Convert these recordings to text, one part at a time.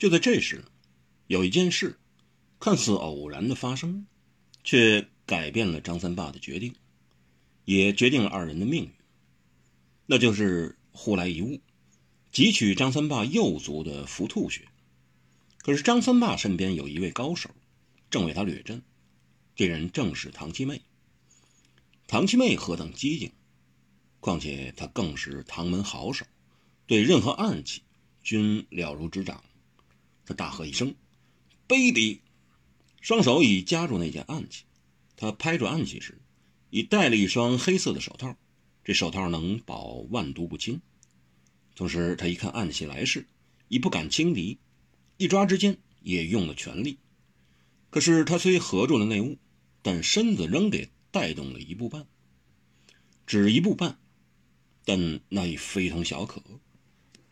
就在这时，有一件事，看似偶然的发生，却改变了张三爸的决定，也决定了二人的命运。那就是忽来一物，汲取张三爸右足的伏兔穴。可是张三爸身边有一位高手，正为他掠阵。这人正是唐七妹。唐七妹何等机警，况且她更是唐门好手，对任何暗器均了如指掌。他大喝一声：“卑鄙！”双手已夹住那件暗器。他拍住暗器时，已戴了一双黑色的手套，这手套能保万毒不侵。同时，他一看暗器来势，已不敢轻敌，一抓之间也用了全力。可是他虽合住了内物，但身子仍给带动了一步半，只一步半，但那已非同小可。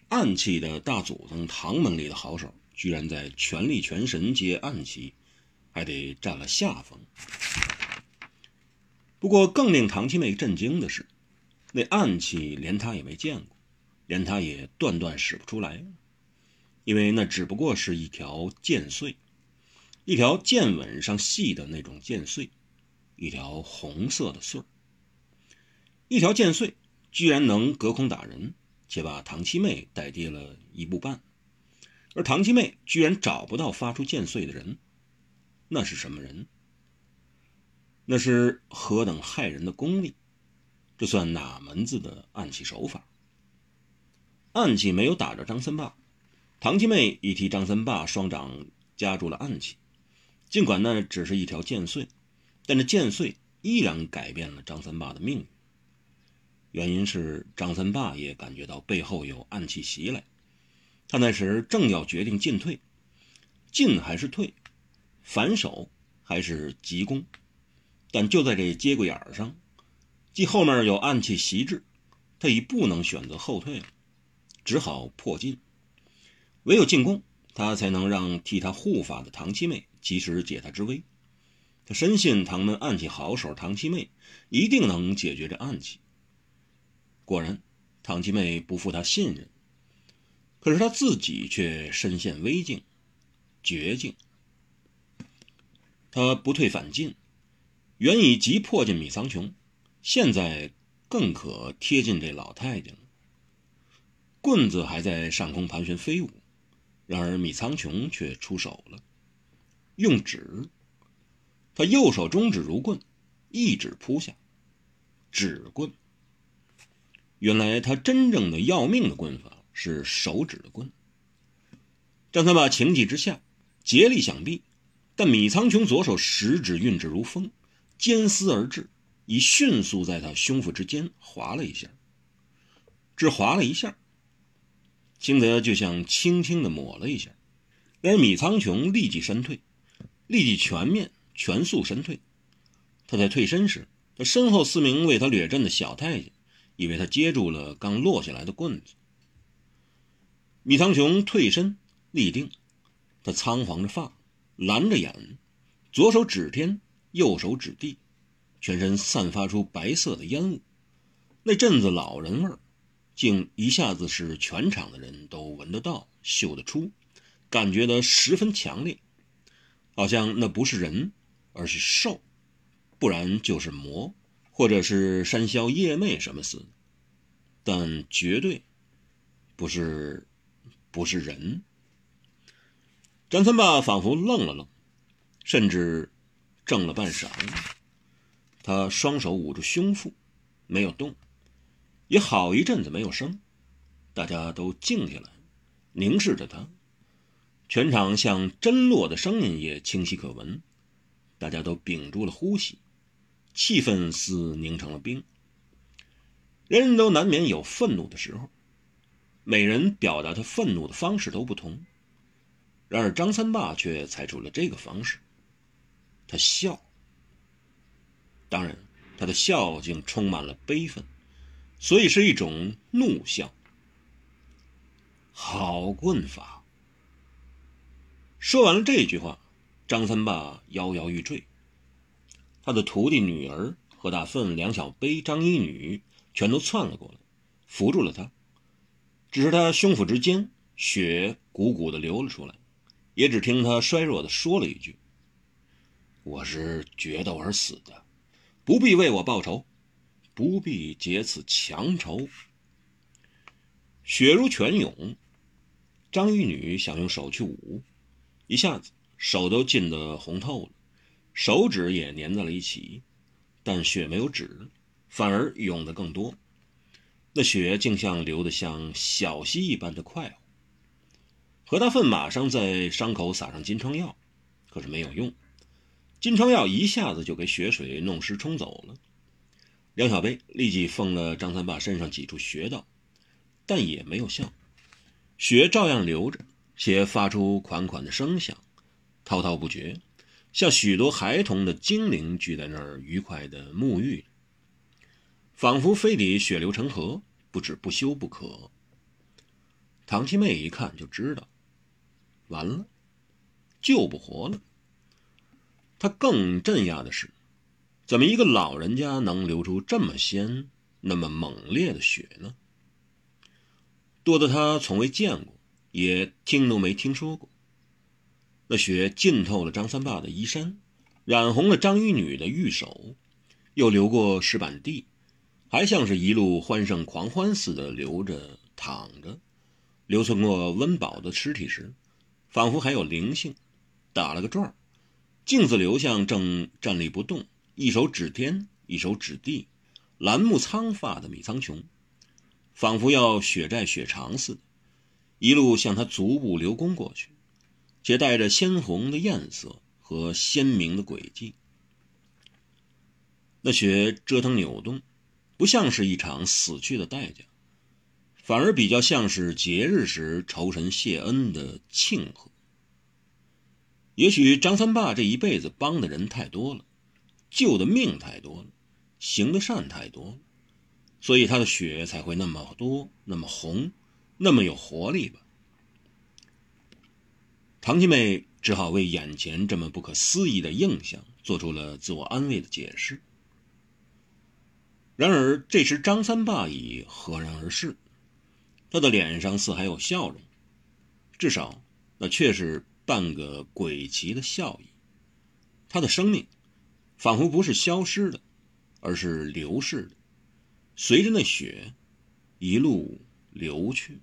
暗器的大祖宗，唐门里的好手。居然在全力全神接暗器，还得占了下风。不过更令唐七妹震惊的是，那暗器连他也没见过，连他也断断使不出来，因为那只不过是一条剑穗，一条剑吻上细的那种剑穗，一条红色的穗儿。一条剑穗居然能隔空打人，且把唐七妹带跌了一步半。而唐七妹居然找不到发出剑穗的人，那是什么人？那是何等害人的功力？这算哪门子的暗器手法？暗器没有打着张三霸，唐七妹已替张三霸双掌夹住了暗器。尽管那只是一条剑穗，但这剑穗依然改变了张三霸的命运。原因是张三霸也感觉到背后有暗器袭来。他那时正要决定进退，进还是退，反手还是急攻，但就在这节骨眼上，既后面有暗器袭至，他已不能选择后退了，只好破进。唯有进攻，他才能让替他护法的唐七妹及时解他之危。他深信唐门暗器好手唐七妹一定能解决这暗器。果然，唐七妹不负他信任。可是他自己却身陷危境、绝境。他不退反进，原已急迫近米仓琼，现在更可贴近这老太监了。棍子还在上空盘旋飞舞，然而米仓琼却出手了，用指。他右手中指如棍，一指扑下，指棍。原来他真正的要命的棍法。是手指的棍。张三把情急之下竭力想避，但米仓琼左手食指运指如风，尖丝而至，已迅速在他胸腹之间划了一下。只划了一下，轻则就像轻轻的抹了一下，然而米仓琼立即身退，立即全面全速身退。他在退身时，他身后四名为他掠阵的小太监以为他接住了刚落下来的棍子。米仓雄退身立定，他仓皇着发，蓝着眼，左手指天，右手指地，全身散发出白色的烟雾，那阵子老人味儿，竟一下子使全场的人都闻得到、嗅得出，感觉得十分强烈，好像那不是人，而是兽，不然就是魔，或者是山魈夜魅什么似的，但绝对不是。不是人。张三爸仿佛愣了愣，甚至怔了半晌。他双手捂住胸腹，没有动，也好一阵子没有声。大家都静下来，凝视着他。全场像针落的声音也清晰可闻。大家都屏住了呼吸，气氛似凝成了冰。人人都难免有愤怒的时候。每人表达他愤怒的方式都不同，然而张三爸却采取了这个方式。他笑，当然，他的笑竟充满了悲愤，所以是一种怒笑。好棍法！说完了这句话，张三爸摇摇欲坠。他的徒弟、女儿何大奋、梁小悲、张一女全都窜了过来，扶住了他。只是他胸腹之间血鼓鼓的流了出来，也只听他衰弱的说了一句：“我是决斗而死的，不必为我报仇，不必结此强仇。”血如泉涌，张玉女想用手去捂，一下子手都浸得红透了，手指也粘在了一起，但血没有止，反而涌得更多。那血竟像流得像小溪一般的快活。何大奋马上在伤口撒上金疮药，可是没有用，金疮药一下子就给血水弄湿冲走了。梁小贝立即封了张三爸身上几处穴道，但也没有效，血照样流着，且发出款款的声响，滔滔不绝，像许多孩童的精灵聚在那儿愉快的沐浴，仿佛非得血流成河，不止不休不可。唐七妹一看就知道。完了，救不活了。他更镇压的是，怎么一个老人家能流出这么鲜、那么猛烈的血呢？多的他从未见过，也听都没听说过。那血浸透了张三爸的衣衫，染红了张玉女的玉手，又流过石板地，还像是一路欢声狂欢似的流着、淌着，流存过温饱的尸体时。仿佛还有灵性，打了个转径自流向正站立不动、一手指天、一手指地、蓝目苍发的米苍穹，仿佛要血债血偿似的，一路向他足部流攻过去，且带着鲜红的艳色和鲜明的轨迹。那血折腾扭动，不像是一场死去的代价。反而比较像是节日时酬神谢恩的庆贺。也许张三爸这一辈子帮的人太多了，救的命太多了，行的善太多了，所以他的血才会那么多、那么红、那么有活力吧。唐七妹只好为眼前这么不可思议的印象做出了自我安慰的解释。然而这时张三爸已赫然而逝。他的脸上似还有笑容，至少那却是半个鬼奇的笑意。他的生命仿佛不是消失的，而是流逝的，随着那雪一路流去。